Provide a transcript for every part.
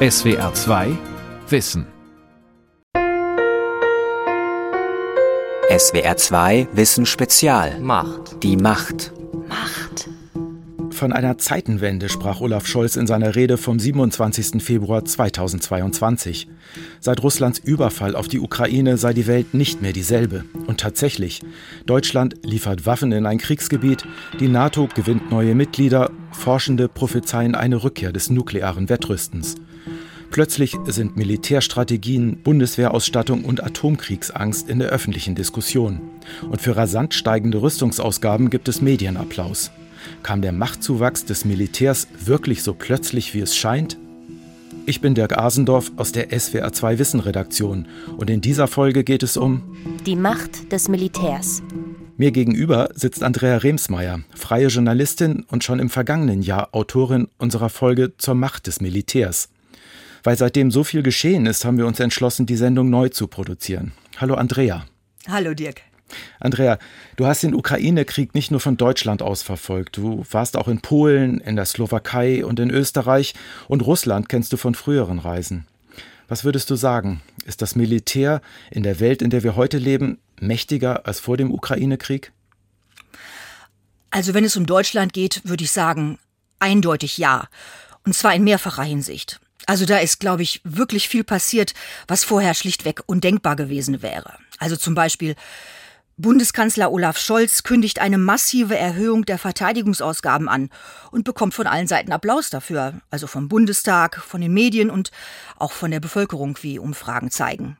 SWR 2 Wissen. SWR 2 Wissen Spezial. Macht. Die Macht. Macht. Von einer Zeitenwende sprach Olaf Scholz in seiner Rede vom 27. Februar 2022. Seit Russlands Überfall auf die Ukraine sei die Welt nicht mehr dieselbe. Und tatsächlich, Deutschland liefert Waffen in ein Kriegsgebiet, die NATO gewinnt neue Mitglieder, Forschende prophezeien eine Rückkehr des nuklearen Wettrüstens. Plötzlich sind Militärstrategien, Bundeswehrausstattung und Atomkriegsangst in der öffentlichen Diskussion. Und für rasant steigende Rüstungsausgaben gibt es Medienapplaus. Kam der Machtzuwachs des Militärs wirklich so plötzlich, wie es scheint? Ich bin Dirk Asendorf aus der SWR 2 Wissen Redaktion und in dieser Folge geht es um die Macht des Militärs. Mir gegenüber sitzt Andrea Remsmeier, freie Journalistin und schon im vergangenen Jahr Autorin unserer Folge zur Macht des Militärs. Weil seitdem so viel geschehen ist, haben wir uns entschlossen, die Sendung neu zu produzieren. Hallo Andrea. Hallo Dirk. Andrea, du hast den Ukraine-Krieg nicht nur von Deutschland aus verfolgt. Du warst auch in Polen, in der Slowakei und in Österreich und Russland kennst du von früheren Reisen. Was würdest du sagen? Ist das Militär in der Welt, in der wir heute leben, mächtiger als vor dem Ukraine-Krieg? Also wenn es um Deutschland geht, würde ich sagen, eindeutig ja. Und zwar in mehrfacher Hinsicht. Also da ist, glaube ich, wirklich viel passiert, was vorher schlichtweg undenkbar gewesen wäre. Also zum Beispiel Bundeskanzler Olaf Scholz kündigt eine massive Erhöhung der Verteidigungsausgaben an und bekommt von allen Seiten Applaus dafür, also vom Bundestag, von den Medien und auch von der Bevölkerung, wie Umfragen zeigen.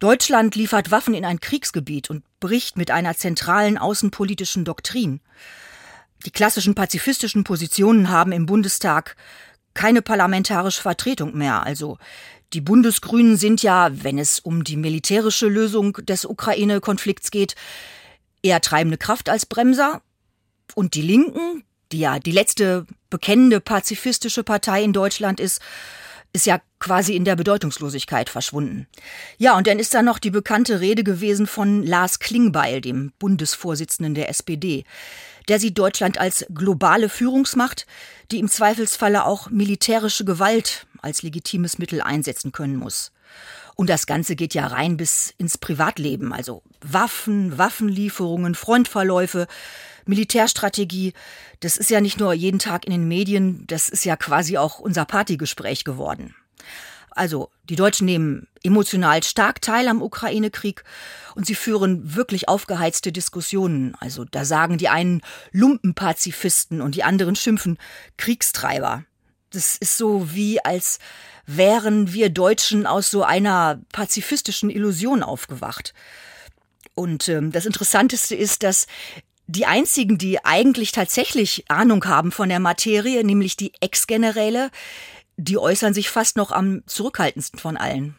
Deutschland liefert Waffen in ein Kriegsgebiet und bricht mit einer zentralen außenpolitischen Doktrin. Die klassischen pazifistischen Positionen haben im Bundestag keine parlamentarische Vertretung mehr, also die Bundesgrünen sind ja, wenn es um die militärische Lösung des Ukraine-Konflikts geht, eher treibende Kraft als Bremser. Und die Linken, die ja die letzte bekennende pazifistische Partei in Deutschland ist, ist ja quasi in der Bedeutungslosigkeit verschwunden. Ja, und dann ist da noch die bekannte Rede gewesen von Lars Klingbeil, dem Bundesvorsitzenden der SPD. Der sieht Deutschland als globale Führungsmacht, die im Zweifelsfalle auch militärische Gewalt als legitimes Mittel einsetzen können muss. Und das Ganze geht ja rein bis ins Privatleben, also Waffen, Waffenlieferungen, Frontverläufe, Militärstrategie. Das ist ja nicht nur jeden Tag in den Medien, das ist ja quasi auch unser Partygespräch geworden. Also die Deutschen nehmen emotional stark teil am Ukraine-Krieg und sie führen wirklich aufgeheizte Diskussionen. Also da sagen die einen Lumpenpazifisten und die anderen schimpfen Kriegstreiber. Das ist so wie als wären wir Deutschen aus so einer pazifistischen Illusion aufgewacht. Und ähm, das Interessanteste ist, dass die einzigen, die eigentlich tatsächlich Ahnung haben von der Materie, nämlich die Ex-Generäle, die äußern sich fast noch am zurückhaltendsten von allen.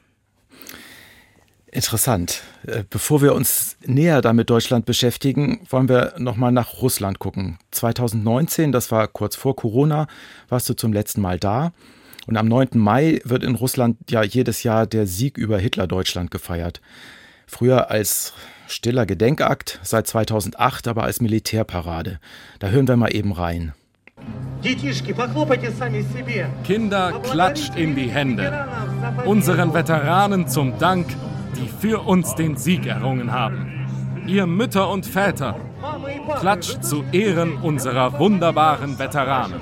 Interessant. Äh, bevor wir uns näher damit Deutschland beschäftigen, wollen wir nochmal nach Russland gucken. 2019, das war kurz vor Corona, warst du zum letzten Mal da. Und am 9. Mai wird in Russland ja jedes Jahr der Sieg über Hitler-Deutschland gefeiert. Früher als stiller Gedenkakt, seit 2008 aber als Militärparade. Da hören wir mal eben rein. Kinder, klatscht in die Hände. Unseren Veteranen zum Dank die für uns den Sieg errungen haben. Ihr Mütter und Väter, klatscht zu Ehren unserer wunderbaren Veteranen.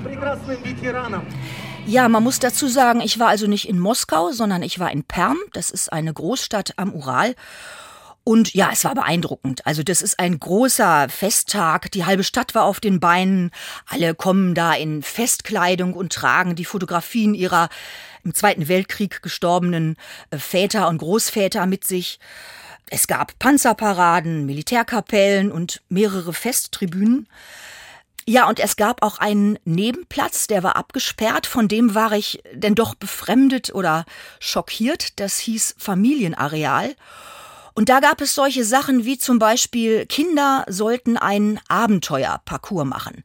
Ja, man muss dazu sagen, ich war also nicht in Moskau, sondern ich war in Perm. Das ist eine Großstadt am Ural. Und ja, es war beeindruckend. Also das ist ein großer Festtag. Die halbe Stadt war auf den Beinen. Alle kommen da in Festkleidung und tragen die Fotografien ihrer im Zweiten Weltkrieg gestorbenen äh, Väter und Großväter mit sich. Es gab Panzerparaden, Militärkapellen und mehrere Festtribünen. Ja, und es gab auch einen Nebenplatz, der war abgesperrt, von dem war ich denn doch befremdet oder schockiert. Das hieß Familienareal. Und da gab es solche Sachen wie zum Beispiel, Kinder sollten einen Abenteuerparcours machen.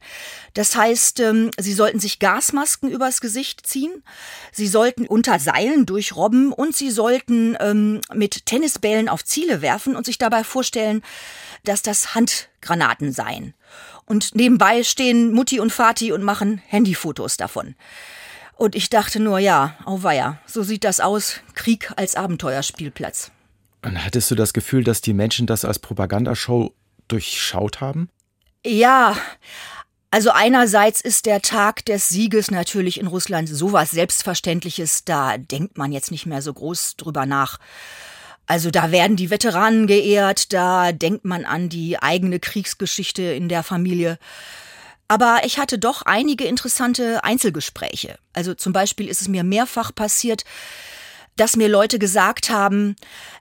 Das heißt, ähm, sie sollten sich Gasmasken übers Gesicht ziehen, sie sollten unter Seilen durchrobben und sie sollten ähm, mit Tennisbällen auf Ziele werfen und sich dabei vorstellen, dass das Handgranaten seien. Und nebenbei stehen Mutti und Vati und machen Handyfotos davon. Und ich dachte nur, ja, auweia, so sieht das aus, Krieg als Abenteuerspielplatz. Und hattest du das Gefühl, dass die Menschen das als Propagandashow durchschaut haben? Ja, also einerseits ist der Tag des Sieges natürlich in Russland sowas Selbstverständliches, da denkt man jetzt nicht mehr so groß drüber nach. Also da werden die Veteranen geehrt, da denkt man an die eigene Kriegsgeschichte in der Familie. Aber ich hatte doch einige interessante Einzelgespräche. Also zum Beispiel ist es mir mehrfach passiert, dass mir Leute gesagt haben,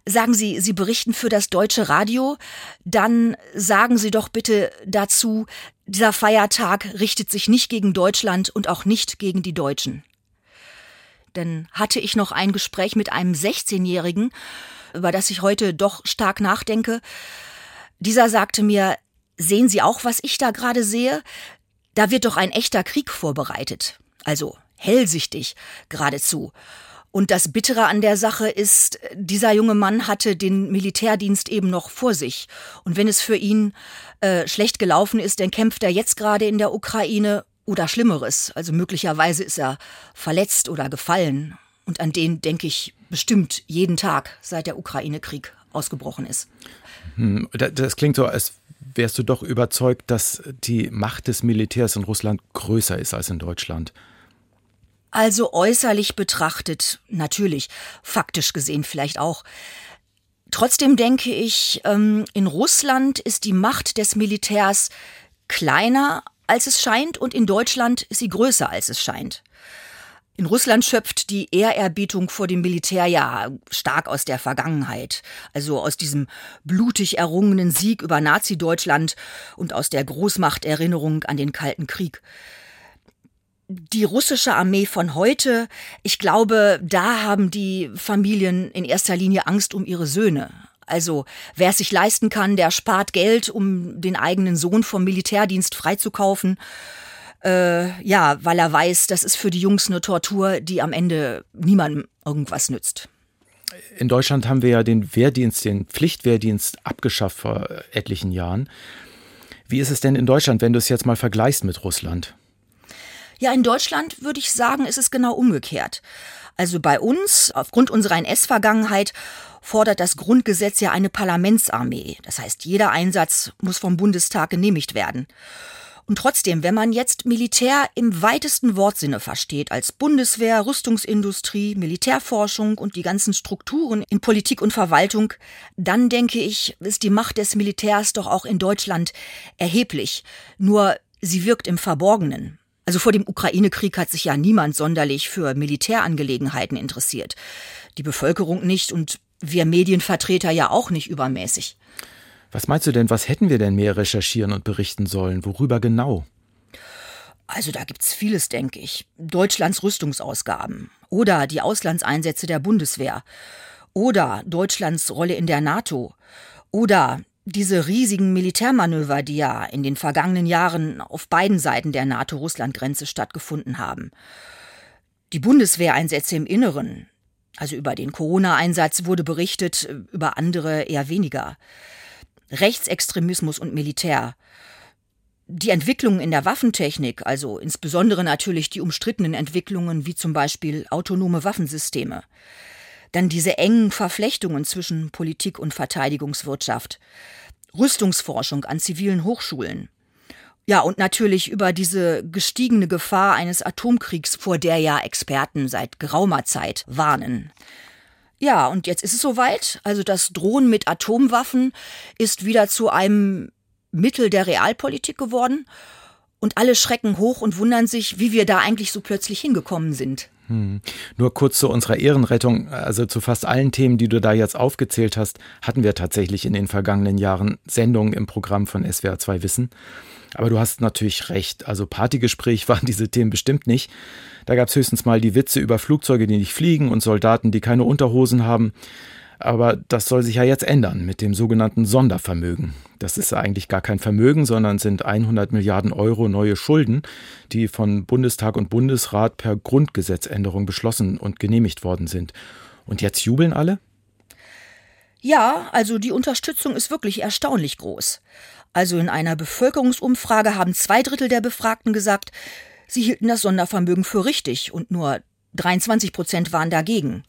sagen Sie, Sie berichten für das deutsche Radio, dann sagen Sie doch bitte dazu, dieser Feiertag richtet sich nicht gegen Deutschland und auch nicht gegen die Deutschen. Dann hatte ich noch ein Gespräch mit einem 16-Jährigen, über das ich heute doch stark nachdenke. Dieser sagte mir, sehen Sie auch, was ich da gerade sehe? Da wird doch ein echter Krieg vorbereitet. Also hellsichtig geradezu. Und das Bittere an der Sache ist, dieser junge Mann hatte den Militärdienst eben noch vor sich. Und wenn es für ihn äh, schlecht gelaufen ist, dann kämpft er jetzt gerade in der Ukraine oder Schlimmeres. Also möglicherweise ist er verletzt oder gefallen. Und an den denke ich bestimmt jeden Tag, seit der Ukraine-Krieg ausgebrochen ist. Hm, das klingt so, als wärst du doch überzeugt, dass die Macht des Militärs in Russland größer ist als in Deutschland. Also äußerlich betrachtet, natürlich, faktisch gesehen vielleicht auch. Trotzdem denke ich, ähm, in Russland ist die Macht des Militärs kleiner, als es scheint, und in Deutschland ist sie größer, als es scheint. In Russland schöpft die Ehrerbietung vor dem Militär ja stark aus der Vergangenheit, also aus diesem blutig errungenen Sieg über Nazi-Deutschland und aus der Großmachterinnerung an den Kalten Krieg die russische Armee von heute, ich glaube, da haben die Familien in erster Linie Angst um ihre Söhne. Also wer es sich leisten kann, der spart Geld, um den eigenen Sohn vom Militärdienst freizukaufen. Äh, ja, weil er weiß, das ist für die Jungs eine Tortur, die am Ende niemandem irgendwas nützt. In Deutschland haben wir ja den Wehrdienst, den Pflichtwehrdienst abgeschafft vor etlichen Jahren. Wie ist es denn in Deutschland, wenn du es jetzt mal vergleichst mit Russland? Ja, in Deutschland würde ich sagen, ist es genau umgekehrt. Also bei uns, aufgrund unserer NS-Vergangenheit, fordert das Grundgesetz ja eine Parlamentsarmee. Das heißt, jeder Einsatz muss vom Bundestag genehmigt werden. Und trotzdem, wenn man jetzt Militär im weitesten Wortsinne versteht, als Bundeswehr, Rüstungsindustrie, Militärforschung und die ganzen Strukturen in Politik und Verwaltung, dann denke ich, ist die Macht des Militärs doch auch in Deutschland erheblich. Nur sie wirkt im Verborgenen. Also vor dem Ukraine-Krieg hat sich ja niemand sonderlich für Militärangelegenheiten interessiert. Die Bevölkerung nicht und wir Medienvertreter ja auch nicht übermäßig. Was meinst du denn, was hätten wir denn mehr recherchieren und berichten sollen? Worüber genau? Also da gibt's vieles, denke ich. Deutschlands Rüstungsausgaben oder die Auslandseinsätze der Bundeswehr oder Deutschlands Rolle in der NATO oder diese riesigen Militärmanöver, die ja in den vergangenen Jahren auf beiden Seiten der NATO-Russland-Grenze stattgefunden haben. Die Bundeswehreinsätze im Inneren, also über den Corona-Einsatz wurde berichtet, über andere eher weniger. Rechtsextremismus und Militär. Die Entwicklungen in der Waffentechnik, also insbesondere natürlich die umstrittenen Entwicklungen wie zum Beispiel autonome Waffensysteme. Dann diese engen Verflechtungen zwischen Politik und Verteidigungswirtschaft. Rüstungsforschung an zivilen Hochschulen. Ja, und natürlich über diese gestiegene Gefahr eines Atomkriegs, vor der ja Experten seit geraumer Zeit warnen. Ja, und jetzt ist es soweit. Also das Drohen mit Atomwaffen ist wieder zu einem Mittel der Realpolitik geworden. Und alle schrecken hoch und wundern sich, wie wir da eigentlich so plötzlich hingekommen sind. Hm. Nur kurz zu unserer Ehrenrettung, also zu fast allen Themen, die du da jetzt aufgezählt hast, hatten wir tatsächlich in den vergangenen Jahren Sendungen im Programm von SWR 2 Wissen. Aber du hast natürlich recht, also Partygespräch waren diese Themen bestimmt nicht. Da gab es höchstens mal die Witze über Flugzeuge, die nicht fliegen und Soldaten, die keine Unterhosen haben. Aber das soll sich ja jetzt ändern mit dem sogenannten Sondervermögen. Das ist eigentlich gar kein Vermögen, sondern sind 100 Milliarden Euro neue Schulden, die von Bundestag und Bundesrat per Grundgesetzänderung beschlossen und genehmigt worden sind. Und jetzt jubeln alle? Ja, also die Unterstützung ist wirklich erstaunlich groß. Also in einer Bevölkerungsumfrage haben zwei Drittel der Befragten gesagt, Sie hielten das Sondervermögen für richtig und nur 23 Prozent waren dagegen.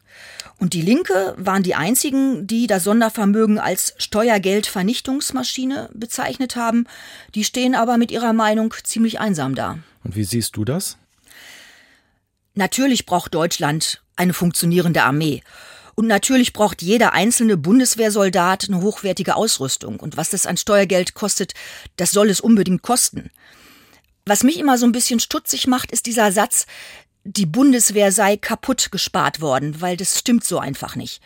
Und die Linke waren die einzigen, die das Sondervermögen als Steuergeldvernichtungsmaschine bezeichnet haben. Die stehen aber mit ihrer Meinung ziemlich einsam da. Und wie siehst du das? Natürlich braucht Deutschland eine funktionierende Armee. Und natürlich braucht jeder einzelne Bundeswehrsoldat eine hochwertige Ausrüstung. Und was das an Steuergeld kostet, das soll es unbedingt kosten. Was mich immer so ein bisschen stutzig macht, ist dieser Satz, die Bundeswehr sei kaputt gespart worden, weil das stimmt so einfach nicht.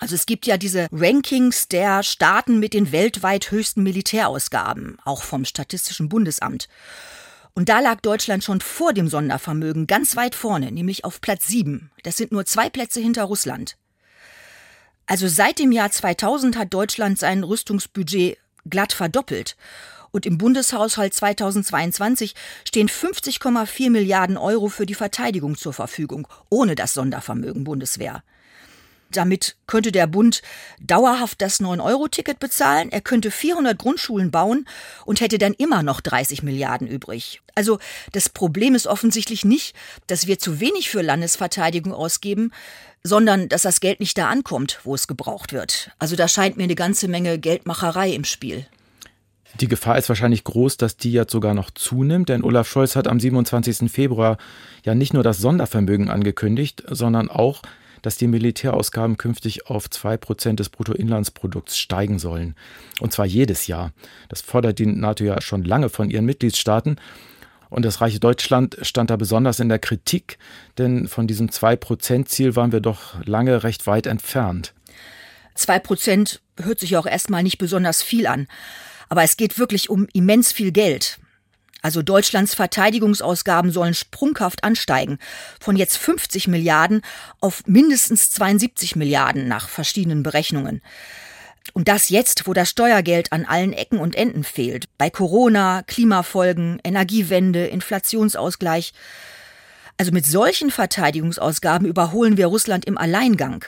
Also es gibt ja diese Rankings der Staaten mit den weltweit höchsten Militärausgaben, auch vom Statistischen Bundesamt. Und da lag Deutschland schon vor dem Sondervermögen ganz weit vorne, nämlich auf Platz sieben. Das sind nur zwei Plätze hinter Russland. Also seit dem Jahr 2000 hat Deutschland sein Rüstungsbudget glatt verdoppelt. Und im Bundeshaushalt 2022 stehen 50,4 Milliarden Euro für die Verteidigung zur Verfügung, ohne das Sondervermögen Bundeswehr. Damit könnte der Bund dauerhaft das 9-Euro-Ticket bezahlen, er könnte 400 Grundschulen bauen und hätte dann immer noch 30 Milliarden übrig. Also das Problem ist offensichtlich nicht, dass wir zu wenig für Landesverteidigung ausgeben, sondern dass das Geld nicht da ankommt, wo es gebraucht wird. Also da scheint mir eine ganze Menge Geldmacherei im Spiel. Die Gefahr ist wahrscheinlich groß, dass die jetzt sogar noch zunimmt, denn Olaf Scholz hat am 27. Februar ja nicht nur das Sondervermögen angekündigt, sondern auch, dass die Militärausgaben künftig auf zwei Prozent des Bruttoinlandsprodukts steigen sollen. Und zwar jedes Jahr. Das fordert die NATO ja schon lange von ihren Mitgliedstaaten. Und das reiche Deutschland stand da besonders in der Kritik, denn von diesem zwei Prozent Ziel waren wir doch lange recht weit entfernt. Zwei Prozent hört sich auch erstmal nicht besonders viel an. Aber es geht wirklich um immens viel Geld. Also Deutschlands Verteidigungsausgaben sollen sprunghaft ansteigen. Von jetzt 50 Milliarden auf mindestens 72 Milliarden nach verschiedenen Berechnungen. Und das jetzt, wo das Steuergeld an allen Ecken und Enden fehlt. Bei Corona, Klimafolgen, Energiewende, Inflationsausgleich. Also mit solchen Verteidigungsausgaben überholen wir Russland im Alleingang.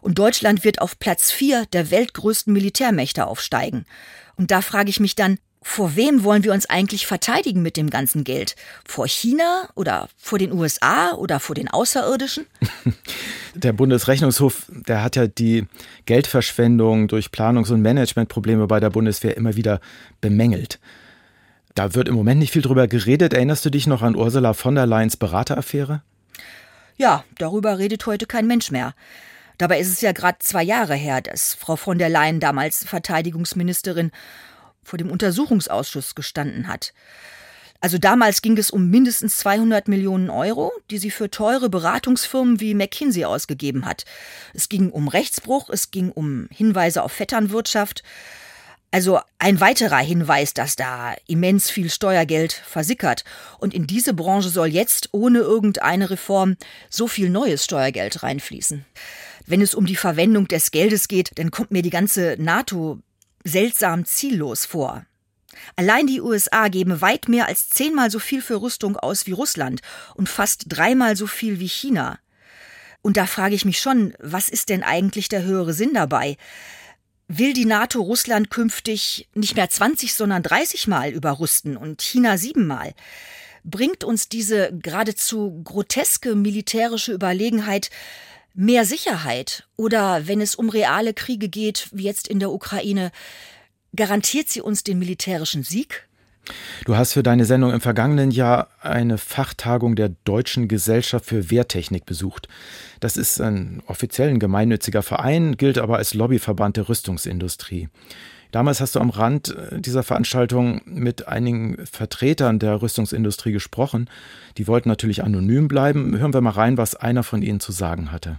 Und Deutschland wird auf Platz vier der weltgrößten Militärmächte aufsteigen. Und da frage ich mich dann, vor wem wollen wir uns eigentlich verteidigen mit dem ganzen Geld? Vor China oder vor den USA oder vor den Außerirdischen? Der Bundesrechnungshof, der hat ja die Geldverschwendung durch Planungs- und Managementprobleme bei der Bundeswehr immer wieder bemängelt. Da wird im Moment nicht viel drüber geredet. Erinnerst du dich noch an Ursula von der Leyens Berateraffäre? Ja, darüber redet heute kein Mensch mehr. Dabei ist es ja gerade zwei Jahre her, dass Frau von der Leyen damals Verteidigungsministerin vor dem Untersuchungsausschuss gestanden hat. Also damals ging es um mindestens 200 Millionen Euro, die sie für teure Beratungsfirmen wie McKinsey ausgegeben hat. Es ging um Rechtsbruch, es ging um Hinweise auf Vetternwirtschaft. Also ein weiterer Hinweis, dass da immens viel Steuergeld versickert. Und in diese Branche soll jetzt ohne irgendeine Reform so viel neues Steuergeld reinfließen. Wenn es um die Verwendung des Geldes geht, dann kommt mir die ganze NATO seltsam ziellos vor. Allein die USA geben weit mehr als zehnmal so viel für Rüstung aus wie Russland und fast dreimal so viel wie China. Und da frage ich mich schon, was ist denn eigentlich der höhere Sinn dabei? Will die NATO Russland künftig nicht mehr 20, sondern 30 Mal überrüsten und China siebenmal? Bringt uns diese geradezu groteske militärische Überlegenheit mehr Sicherheit oder wenn es um reale Kriege geht, wie jetzt in der Ukraine, garantiert sie uns den militärischen Sieg? Du hast für deine Sendung im vergangenen Jahr eine Fachtagung der Deutschen Gesellschaft für Wehrtechnik besucht. Das ist ein offiziell ein gemeinnütziger Verein, gilt aber als Lobbyverband der Rüstungsindustrie. Damals hast du am Rand äh, dieser Veranstaltung mit einigen Vertretern der Rüstungsindustrie gesprochen. Die wollten natürlich anonym bleiben. Hören wir mal rein, was einer von ihnen zu sagen hatte.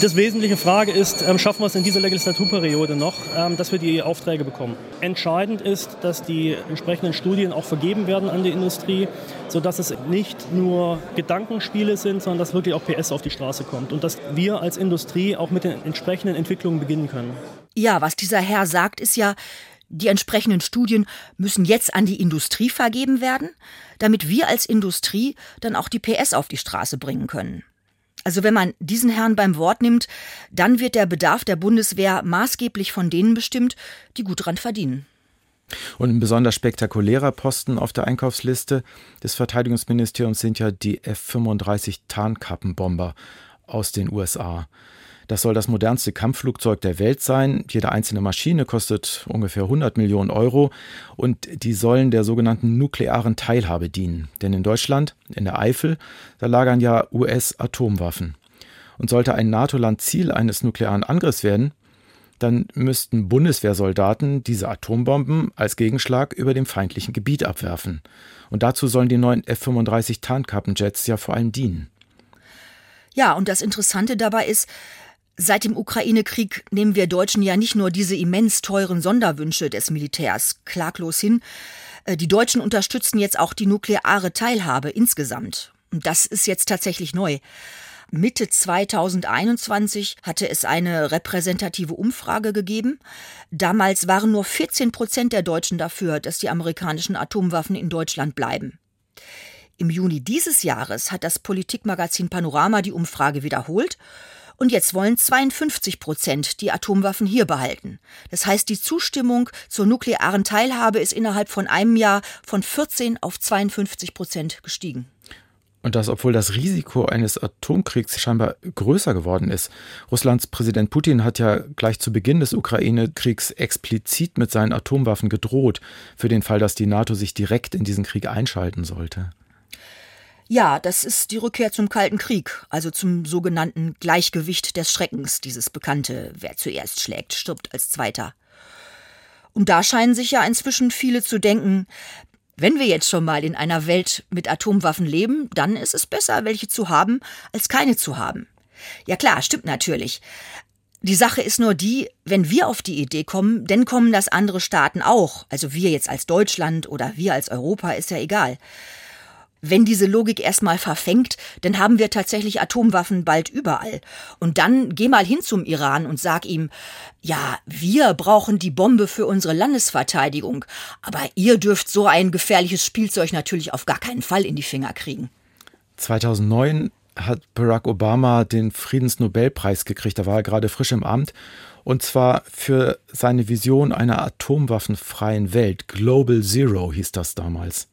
Das wesentliche Frage ist, ähm, schaffen wir es in dieser Legislaturperiode noch, ähm, dass wir die Aufträge bekommen. Entscheidend ist, dass die entsprechenden Studien auch vergeben werden an die Industrie, sodass es nicht nur Gedankenspiele sind, sondern dass wirklich auch PS auf die Straße kommt und dass wir als Industrie auch mit den entsprechenden Entwicklungen beginnen können. Ja, was dieser Herr sagt, ist ja, die entsprechenden Studien müssen jetzt an die Industrie vergeben werden, damit wir als Industrie dann auch die PS auf die Straße bringen können. Also wenn man diesen Herrn beim Wort nimmt, dann wird der Bedarf der Bundeswehr maßgeblich von denen bestimmt, die gut dran verdienen. Und ein besonders spektakulärer Posten auf der Einkaufsliste des Verteidigungsministeriums sind ja die F-35 Tarnkappenbomber aus den USA. Das soll das modernste Kampfflugzeug der Welt sein. Jede einzelne Maschine kostet ungefähr 100 Millionen Euro und die sollen der sogenannten nuklearen Teilhabe dienen. Denn in Deutschland, in der Eifel, da lagern ja US-Atomwaffen. Und sollte ein NATO-Land Ziel eines nuklearen Angriffs werden, dann müssten Bundeswehrsoldaten diese Atombomben als Gegenschlag über dem feindlichen Gebiet abwerfen. Und dazu sollen die neuen F-35 Tarnkappenjets ja vor allem dienen. Ja, und das Interessante dabei ist, seit dem Ukraine-Krieg nehmen wir Deutschen ja nicht nur diese immens teuren Sonderwünsche des Militärs klaglos hin, äh, die Deutschen unterstützen jetzt auch die nukleare Teilhabe insgesamt. Und das ist jetzt tatsächlich neu. Mitte 2021 hatte es eine repräsentative Umfrage gegeben. Damals waren nur 14 Prozent der Deutschen dafür, dass die amerikanischen Atomwaffen in Deutschland bleiben. Im Juni dieses Jahres hat das Politikmagazin Panorama die Umfrage wiederholt und jetzt wollen 52 Prozent die Atomwaffen hier behalten. Das heißt, die Zustimmung zur nuklearen Teilhabe ist innerhalb von einem Jahr von 14 auf 52 Prozent gestiegen. Und das, obwohl das Risiko eines Atomkriegs scheinbar größer geworden ist. Russlands Präsident Putin hat ja gleich zu Beginn des Ukraine-Kriegs explizit mit seinen Atomwaffen gedroht, für den Fall, dass die NATO sich direkt in diesen Krieg einschalten sollte. Ja, das ist die Rückkehr zum Kalten Krieg, also zum sogenannten Gleichgewicht des Schreckens, dieses bekannte, wer zuerst schlägt, stirbt als zweiter. Und da scheinen sich ja inzwischen viele zu denken, wenn wir jetzt schon mal in einer Welt mit Atomwaffen leben, dann ist es besser, welche zu haben, als keine zu haben. Ja klar, stimmt natürlich. Die Sache ist nur die, wenn wir auf die Idee kommen, dann kommen das andere Staaten auch. Also wir jetzt als Deutschland oder wir als Europa, ist ja egal. Wenn diese Logik erstmal verfängt, dann haben wir tatsächlich Atomwaffen bald überall. Und dann geh mal hin zum Iran und sag ihm, ja, wir brauchen die Bombe für unsere Landesverteidigung, aber ihr dürft so ein gefährliches Spielzeug natürlich auf gar keinen Fall in die Finger kriegen. 2009 hat Barack Obama den Friedensnobelpreis gekriegt, da war er gerade frisch im Amt, und zwar für seine Vision einer atomwaffenfreien Welt. Global Zero hieß das damals.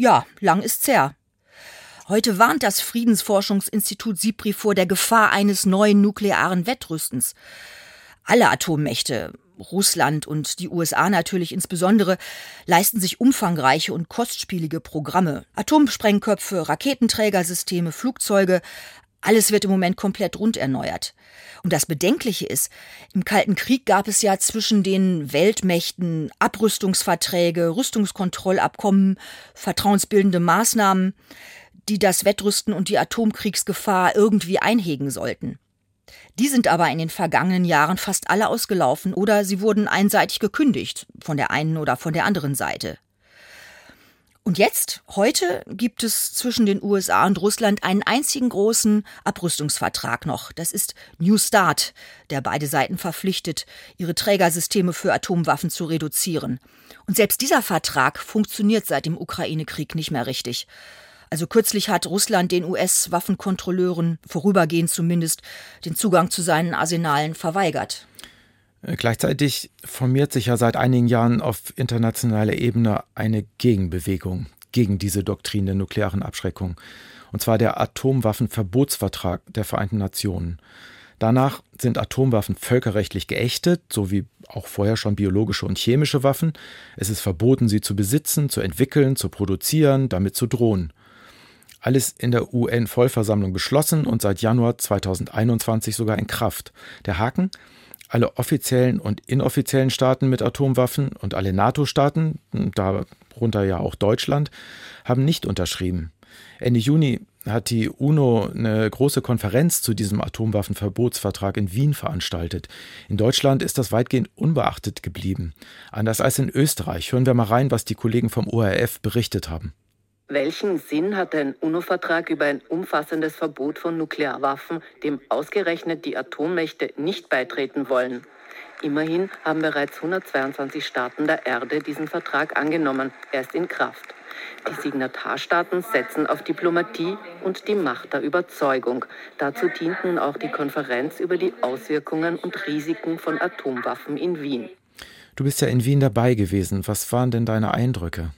Ja, lang ist's her. Heute warnt das Friedensforschungsinstitut SIPRI vor der Gefahr eines neuen nuklearen Wettrüstens. Alle Atommächte, Russland und die USA natürlich insbesondere, leisten sich umfangreiche und kostspielige Programme. Atomsprengköpfe, Raketenträgersysteme, Flugzeuge, alles wird im Moment komplett rund erneuert. Und das Bedenkliche ist, im Kalten Krieg gab es ja zwischen den Weltmächten Abrüstungsverträge, Rüstungskontrollabkommen, vertrauensbildende Maßnahmen, die das Wettrüsten und die Atomkriegsgefahr irgendwie einhegen sollten. Die sind aber in den vergangenen Jahren fast alle ausgelaufen oder sie wurden einseitig gekündigt, von der einen oder von der anderen Seite. Und jetzt, heute, gibt es zwischen den USA und Russland einen einzigen großen Abrüstungsvertrag noch. Das ist New Start, der beide Seiten verpflichtet, ihre Trägersysteme für Atomwaffen zu reduzieren. Und selbst dieser Vertrag funktioniert seit dem Ukraine-Krieg nicht mehr richtig. Also kürzlich hat Russland den US-Waffenkontrolleuren, vorübergehend zumindest, den Zugang zu seinen Arsenalen verweigert. Äh, gleichzeitig formiert sich ja seit einigen Jahren auf internationaler Ebene eine Gegenbewegung gegen diese Doktrin der nuklearen Abschreckung, und zwar der Atomwaffenverbotsvertrag der Vereinten Nationen. Danach sind Atomwaffen völkerrechtlich geächtet, so wie auch vorher schon biologische und chemische Waffen. Es ist verboten, sie zu besitzen, zu entwickeln, zu produzieren, damit zu drohen. Alles in der UN-Vollversammlung beschlossen und seit Januar 2021 sogar in Kraft. Der Haken? Alle offiziellen und inoffiziellen Staaten mit Atomwaffen und alle NATO-Staaten, darunter ja auch Deutschland, haben nicht unterschrieben. Ende Juni hat die UNO eine große Konferenz zu diesem Atomwaffenverbotsvertrag in Wien veranstaltet. In Deutschland ist das weitgehend unbeachtet geblieben. Anders als in Österreich. Hören wir mal rein, was die Kollegen vom ORF berichtet haben. Welchen Sinn hat ein UNO-Vertrag über ein umfassendes Verbot von Nuklearwaffen, dem ausgerechnet die Atommächte nicht beitreten wollen? Immerhin haben bereits 122 Staaten der Erde diesen Vertrag angenommen. Er ist in Kraft. Die Signatarstaaten setzen auf Diplomatie und die Macht der Überzeugung. Dazu dient nun auch die Konferenz über die Auswirkungen und Risiken von Atomwaffen in Wien. Du bist ja in Wien dabei gewesen. Was waren denn deine Eindrücke?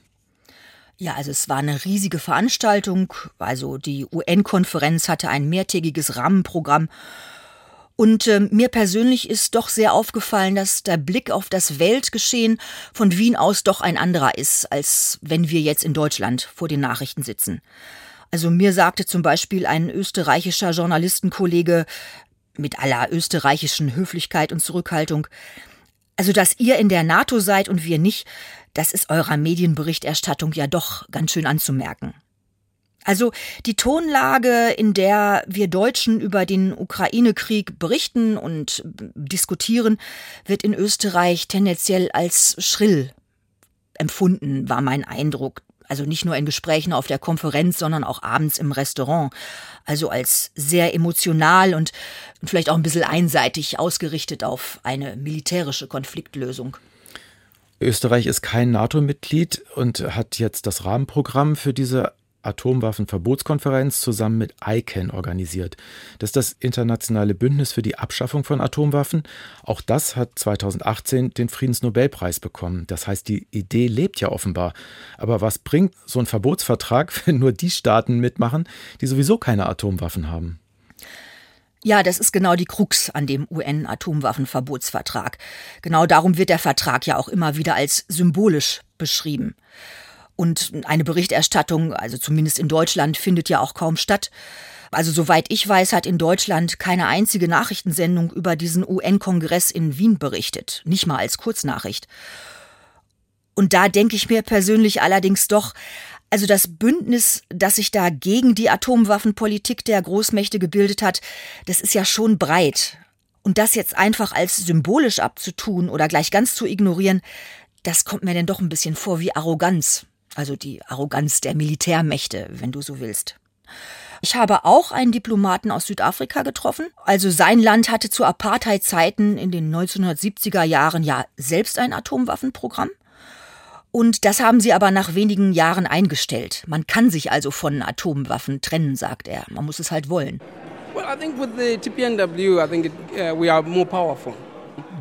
Ja, also es war eine riesige Veranstaltung. Also die UN-Konferenz hatte ein mehrtägiges Rahmenprogramm. Und äh, mir persönlich ist doch sehr aufgefallen, dass der Blick auf das Weltgeschehen von Wien aus doch ein anderer ist, als wenn wir jetzt in Deutschland vor den Nachrichten sitzen. Also mir sagte zum Beispiel ein österreichischer Journalistenkollege mit aller österreichischen Höflichkeit und Zurückhaltung, also dass ihr in der NATO seid und wir nicht, das ist eurer Medienberichterstattung ja doch ganz schön anzumerken. Also die Tonlage, in der wir Deutschen über den Ukraine-Krieg berichten und diskutieren, wird in Österreich tendenziell als schrill empfunden, war mein Eindruck. Also nicht nur in Gesprächen auf der Konferenz, sondern auch abends im Restaurant. Also als sehr emotional und vielleicht auch ein bisschen einseitig ausgerichtet auf eine militärische Konfliktlösung. Österreich ist kein NATO-Mitglied und hat jetzt das Rahmenprogramm für diese Atomwaffenverbotskonferenz zusammen mit ICANN organisiert. Das ist das internationale Bündnis für die Abschaffung von Atomwaffen. Auch das hat 2018 den Friedensnobelpreis bekommen. Das heißt, die Idee lebt ja offenbar. Aber was bringt so ein Verbotsvertrag, wenn nur die Staaten mitmachen, die sowieso keine Atomwaffen haben? Ja, das ist genau die Krux an dem UN-Atomwaffenverbotsvertrag. Genau darum wird der Vertrag ja auch immer wieder als symbolisch beschrieben. Und eine Berichterstattung, also zumindest in Deutschland, findet ja auch kaum statt. Also soweit ich weiß, hat in Deutschland keine einzige Nachrichtensendung über diesen UN-Kongress in Wien berichtet, nicht mal als Kurznachricht. Und da denke ich mir persönlich allerdings doch, also das Bündnis, das sich da gegen die Atomwaffenpolitik der Großmächte gebildet hat, das ist ja schon breit. Und das jetzt einfach als symbolisch abzutun oder gleich ganz zu ignorieren, das kommt mir denn doch ein bisschen vor wie Arroganz. Also die Arroganz der Militärmächte, wenn du so willst. Ich habe auch einen Diplomaten aus Südafrika getroffen. Also sein Land hatte zu Apartheid-Zeiten in den 1970er Jahren ja selbst ein Atomwaffenprogramm. Und das haben sie aber nach wenigen Jahren eingestellt. Man kann sich also von Atomwaffen trennen, sagt er. Man muss es halt wollen.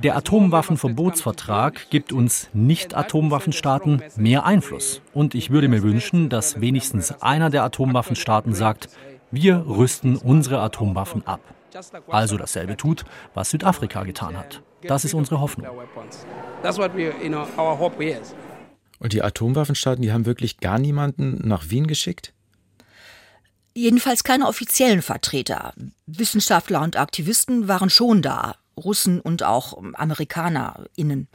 Der Atomwaffenverbotsvertrag gibt uns Nicht-Atomwaffenstaaten mehr Einfluss. Und ich würde mir wünschen, dass wenigstens einer der Atomwaffenstaaten sagt, wir rüsten unsere Atomwaffen ab. Also dasselbe tut, was Südafrika getan hat. Das ist unsere Hoffnung. Und die Atomwaffenstaaten, die haben wirklich gar niemanden nach Wien geschickt? Jedenfalls keine offiziellen Vertreter. Wissenschaftler und Aktivisten waren schon da, Russen und auch AmerikanerInnen.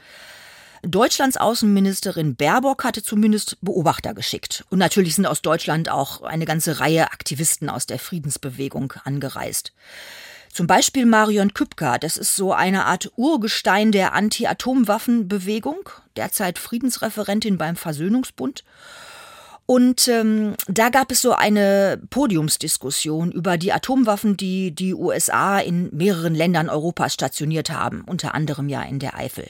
Deutschlands Außenministerin Baerbock hatte zumindest Beobachter geschickt. Und natürlich sind aus Deutschland auch eine ganze Reihe Aktivisten aus der Friedensbewegung angereist. Zum Beispiel Marion Kübker, das ist so eine Art Urgestein der Anti-Atomwaffen-Bewegung, derzeit Friedensreferentin beim Versöhnungsbund. Und ähm, da gab es so eine Podiumsdiskussion über die Atomwaffen, die die USA in mehreren Ländern Europas stationiert haben, unter anderem ja in der Eifel.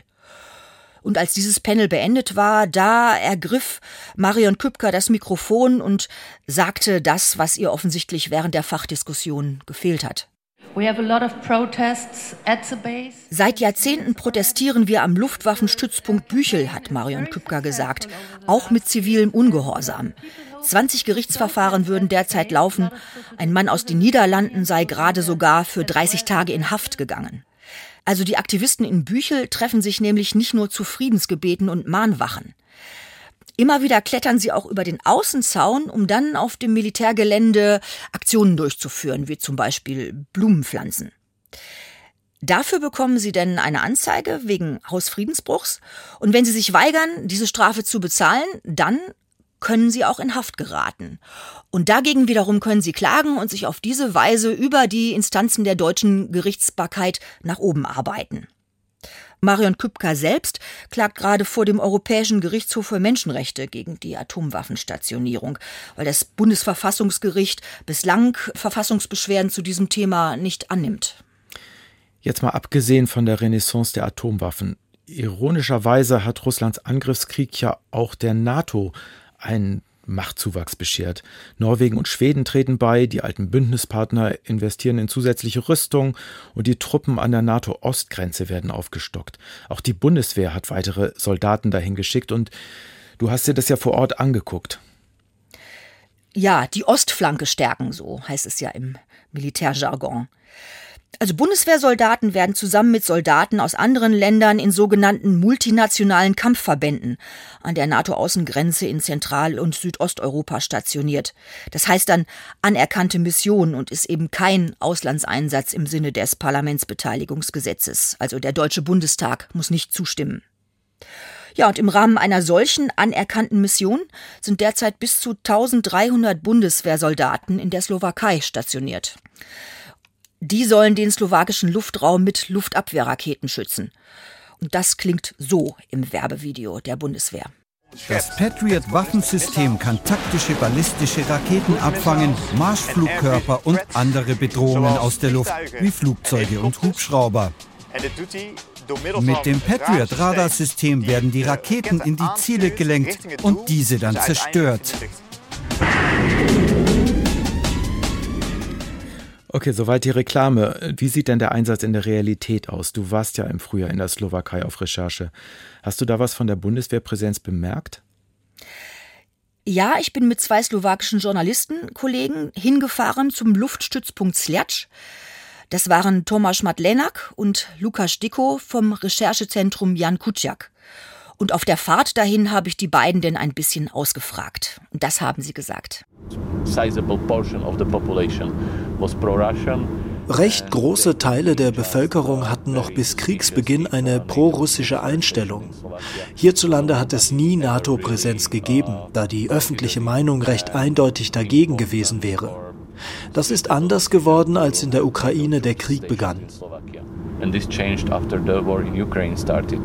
Und als dieses Panel beendet war, da ergriff Marion Kübker das Mikrofon und sagte das, was ihr offensichtlich während der Fachdiskussion gefehlt hat. Seit Jahrzehnten protestieren wir am Luftwaffenstützpunkt Büchel, hat Marion Kübker gesagt, auch mit zivilem Ungehorsam. 20 Gerichtsverfahren würden derzeit laufen. Ein Mann aus den Niederlanden sei gerade sogar für 30 Tage in Haft gegangen. Also die Aktivisten in Büchel treffen sich nämlich nicht nur zu Friedensgebeten und Mahnwachen. Immer wieder klettern sie auch über den Außenzaun, um dann auf dem Militärgelände Aktionen durchzuführen, wie zum Beispiel Blumenpflanzen. Dafür bekommen sie denn eine Anzeige wegen Hausfriedensbruchs und wenn sie sich weigern, diese Strafe zu bezahlen, dann können sie auch in Haft geraten. Und dagegen wiederum können sie klagen und sich auf diese Weise über die Instanzen der deutschen Gerichtsbarkeit nach oben arbeiten. Marion Kübka selbst klagt gerade vor dem Europäischen Gerichtshof für Menschenrechte gegen die Atomwaffenstationierung, weil das Bundesverfassungsgericht bislang Verfassungsbeschwerden zu diesem Thema nicht annimmt. Jetzt mal abgesehen von der Renaissance der Atomwaffen. Ironischerweise hat Russlands Angriffskrieg ja auch der NATO einen Machtzuwachs beschert. Norwegen und Schweden treten bei, die alten Bündnispartner investieren in zusätzliche Rüstung und die Truppen an der NATO-Ostgrenze werden aufgestockt. Auch die Bundeswehr hat weitere Soldaten dahin geschickt und du hast dir das ja vor Ort angeguckt. Ja, die Ostflanke stärken, so heißt es ja im Militärjargon. Also Bundeswehrsoldaten werden zusammen mit Soldaten aus anderen Ländern in sogenannten multinationalen Kampfverbänden an der NATO-Außengrenze in Zentral- und Südosteuropa stationiert. Das heißt dann anerkannte Mission und ist eben kein Auslandseinsatz im Sinne des Parlamentsbeteiligungsgesetzes. Also der Deutsche Bundestag muss nicht zustimmen. Ja, und im Rahmen einer solchen anerkannten Mission sind derzeit bis zu 1300 Bundeswehrsoldaten in der Slowakei stationiert. Die sollen den slowakischen Luftraum mit Luftabwehrraketen schützen. Und das klingt so im Werbevideo der Bundeswehr. Das Patriot-Waffensystem kann taktische ballistische Raketen abfangen, Marschflugkörper und andere Bedrohungen aus der Luft, wie Flugzeuge und Hubschrauber. Mit dem Patriot-Radarsystem werden die Raketen in die Ziele gelenkt und diese dann zerstört. Okay, soweit die Reklame. Wie sieht denn der Einsatz in der Realität aus? Du warst ja im Frühjahr in der Slowakei auf Recherche. Hast du da was von der Bundeswehrpräsenz bemerkt? Ja, ich bin mit zwei slowakischen Journalistenkollegen hingefahren zum Luftstützpunkt Sljatsch. Das waren Tomasz Matlenak und Lukas Dicko vom Recherchezentrum Jan Kuciak. Und auf der Fahrt dahin habe ich die beiden denn ein bisschen ausgefragt. Und das haben sie gesagt. Recht große Teile der Bevölkerung hatten noch bis Kriegsbeginn eine prorussische Einstellung. Hierzulande hat es nie NATO-Präsenz gegeben, da die öffentliche Meinung recht eindeutig dagegen gewesen wäre. Das ist anders geworden, als in der Ukraine der Krieg begann. And this changed after the war in Ukraine started.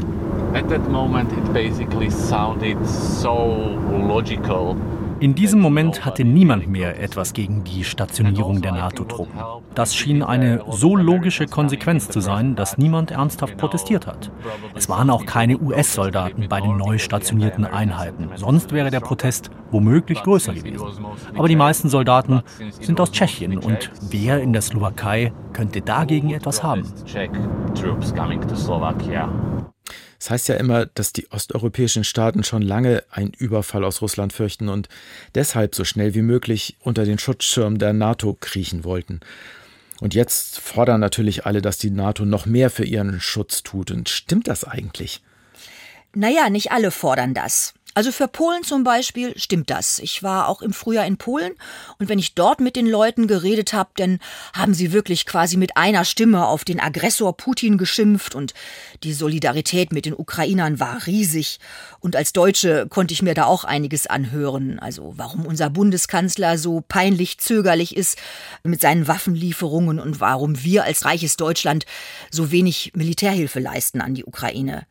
At that moment it basically sounded so logical in diesem Moment hatte niemand mehr etwas gegen die Stationierung der NATO-Truppen. Das schien eine so logische Konsequenz zu sein, dass niemand ernsthaft protestiert hat. Es waren auch keine US-Soldaten bei den neu stationierten Einheiten. Sonst wäre der Protest womöglich größer gewesen. Aber die meisten Soldaten sind aus Tschechien und wer in der Slowakei könnte dagegen etwas haben? Es heißt ja immer, dass die osteuropäischen Staaten schon lange einen Überfall aus Russland fürchten und deshalb so schnell wie möglich unter den Schutzschirm der NATO kriechen wollten. Und jetzt fordern natürlich alle, dass die NATO noch mehr für ihren Schutz tut. Und stimmt das eigentlich? Naja, nicht alle fordern das. Also für Polen zum Beispiel stimmt das. Ich war auch im Frühjahr in Polen und wenn ich dort mit den Leuten geredet habe, dann haben sie wirklich quasi mit einer Stimme auf den Aggressor Putin geschimpft und die Solidarität mit den Ukrainern war riesig. Und als Deutsche konnte ich mir da auch einiges anhören. Also warum unser Bundeskanzler so peinlich zögerlich ist mit seinen Waffenlieferungen und warum wir als reiches Deutschland so wenig Militärhilfe leisten an die Ukraine.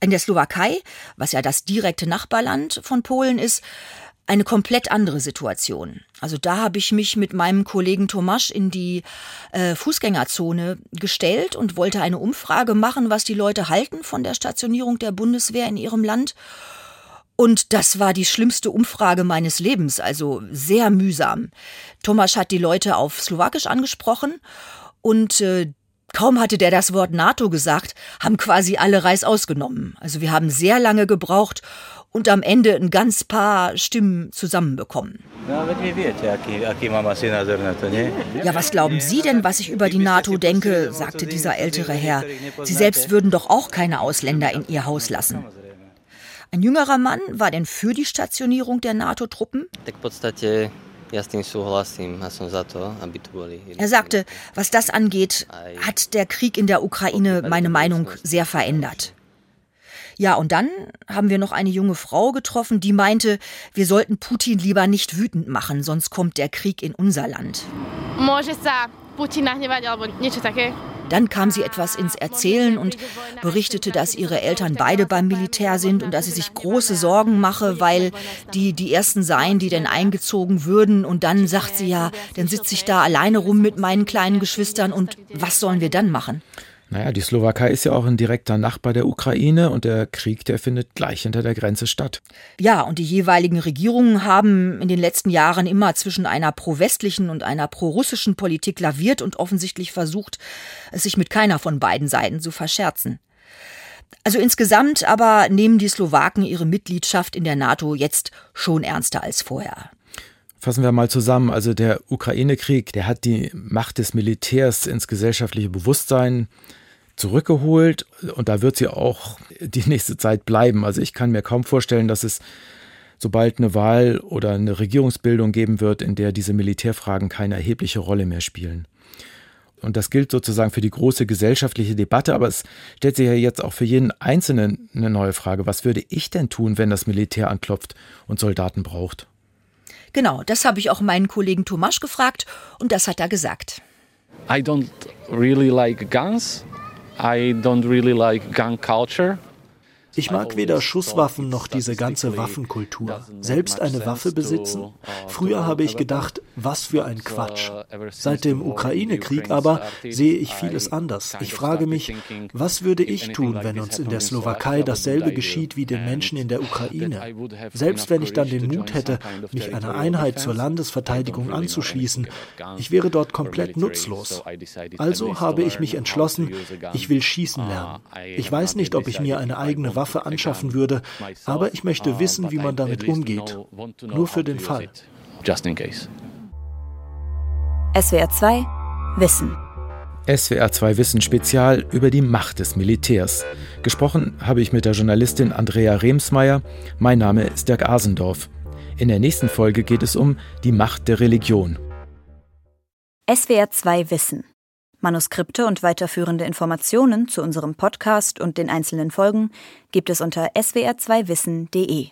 In der Slowakei, was ja das direkte Nachbarland von Polen ist, eine komplett andere Situation. Also da habe ich mich mit meinem Kollegen Tomasz in die äh, Fußgängerzone gestellt und wollte eine Umfrage machen, was die Leute halten von der Stationierung der Bundeswehr in ihrem Land. Und das war die schlimmste Umfrage meines Lebens, also sehr mühsam. Tomasz hat die Leute auf Slowakisch angesprochen und äh, Kaum hatte der das Wort NATO gesagt, haben quasi alle Reis ausgenommen. Also wir haben sehr lange gebraucht und am Ende ein ganz paar Stimmen zusammenbekommen. Ja, was glauben Sie denn, was ich über die NATO denke? sagte dieser ältere Herr. Sie selbst würden doch auch keine Ausländer in Ihr Haus lassen. Ein jüngerer Mann war denn für die Stationierung der NATO-Truppen? Er sagte, was das angeht, hat der Krieg in der Ukraine meine Meinung sehr verändert. Ja, und dann haben wir noch eine junge Frau getroffen, die meinte, wir sollten Putin lieber nicht wütend machen, sonst kommt der Krieg in unser Land. Dann kam sie etwas ins Erzählen und berichtete, dass ihre Eltern beide beim Militär sind und dass sie sich große Sorgen mache, weil die die ersten seien, die denn eingezogen würden. Und dann sagt sie ja, dann sitze ich da alleine rum mit meinen kleinen Geschwistern und was sollen wir dann machen? Naja, die Slowakei ist ja auch ein direkter Nachbar der Ukraine und der Krieg, der findet gleich hinter der Grenze statt. Ja, und die jeweiligen Regierungen haben in den letzten Jahren immer zwischen einer pro-westlichen und einer pro-russischen Politik laviert und offensichtlich versucht, es sich mit keiner von beiden Seiten zu verscherzen. Also insgesamt aber nehmen die Slowaken ihre Mitgliedschaft in der NATO jetzt schon ernster als vorher. Fassen wir mal zusammen. Also der Ukraine-Krieg, der hat die Macht des Militärs ins gesellschaftliche Bewusstsein zurückgeholt und da wird sie auch die nächste Zeit bleiben. Also ich kann mir kaum vorstellen, dass es sobald eine Wahl oder eine Regierungsbildung geben wird, in der diese Militärfragen keine erhebliche Rolle mehr spielen. Und das gilt sozusagen für die große gesellschaftliche Debatte, aber es stellt sich ja jetzt auch für jeden Einzelnen eine neue Frage. Was würde ich denn tun, wenn das Militär anklopft und Soldaten braucht? Genau, das habe ich auch meinen Kollegen Tomasch gefragt und das hat er gesagt. I don't really like guns. I don't really like gun culture. Ich mag weder Schusswaffen noch diese ganze Waffenkultur. Selbst eine Waffe besitzen? Früher habe ich gedacht, was für ein Quatsch. Seit dem Ukraine-Krieg aber sehe ich vieles anders. Ich frage mich, was würde ich tun, wenn uns in der Slowakei dasselbe geschieht wie den Menschen in der Ukraine? Selbst wenn ich dann den Mut hätte, mich einer Einheit zur Landesverteidigung anzuschließen, ich wäre dort komplett nutzlos. Also habe ich mich entschlossen, ich will schießen lernen. Ich weiß nicht, ob ich mir eine eigene Waffe Waffe anschaffen würde, aber ich möchte wissen, wie man damit umgeht. Nur für den Fall. SWR 2 Wissen. SWR 2 Wissen Spezial über die Macht des Militärs. Gesprochen habe ich mit der Journalistin Andrea Remsmeier. Mein Name ist Dirk Asendorf. In der nächsten Folge geht es um die Macht der Religion. SWR 2 Wissen. Manuskripte und weiterführende Informationen zu unserem Podcast und den einzelnen Folgen gibt es unter swr2wissen.de.